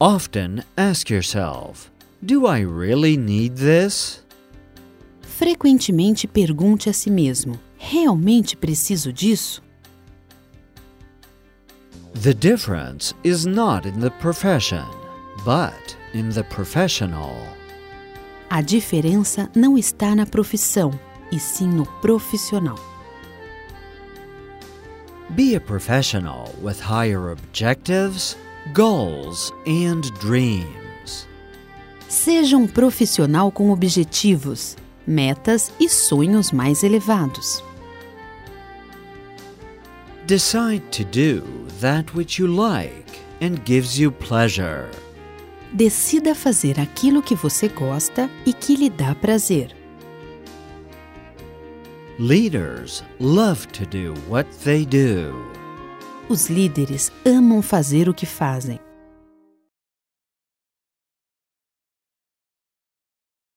Often ask yourself Do I really need this? Frequentemente pergunte a si mesmo: realmente preciso disso? The difference is not in the profession, but in the professional. A diferença não está na profissão, e sim no profissional. Be a professional with higher objectives, goals, and dreams. Seja um profissional com objetivos, metas e sonhos mais elevados. Decide to do that which you like and gives you pleasure. Decida fazer aquilo que você gosta e que lhe dá prazer. Leaders love to do what they do. Os líderes amam fazer o que fazem.